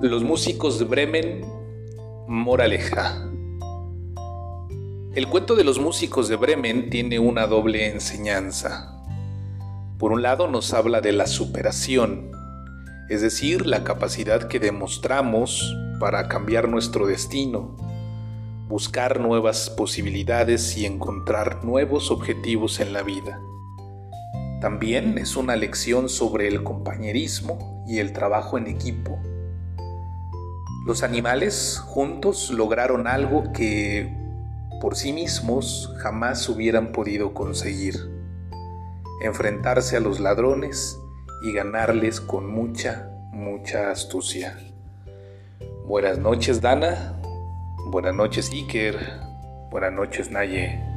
Los músicos de Bremen, moraleja. El cuento de los músicos de Bremen tiene una doble enseñanza. Por un lado nos habla de la superación, es decir, la capacidad que demostramos para cambiar nuestro destino, buscar nuevas posibilidades y encontrar nuevos objetivos en la vida. También es una lección sobre el compañerismo y el trabajo en equipo los animales juntos lograron algo que por sí mismos jamás hubieran podido conseguir. Enfrentarse a los ladrones y ganarles con mucha, mucha astucia. Buenas noches Dana, buenas noches Iker, buenas noches Naye.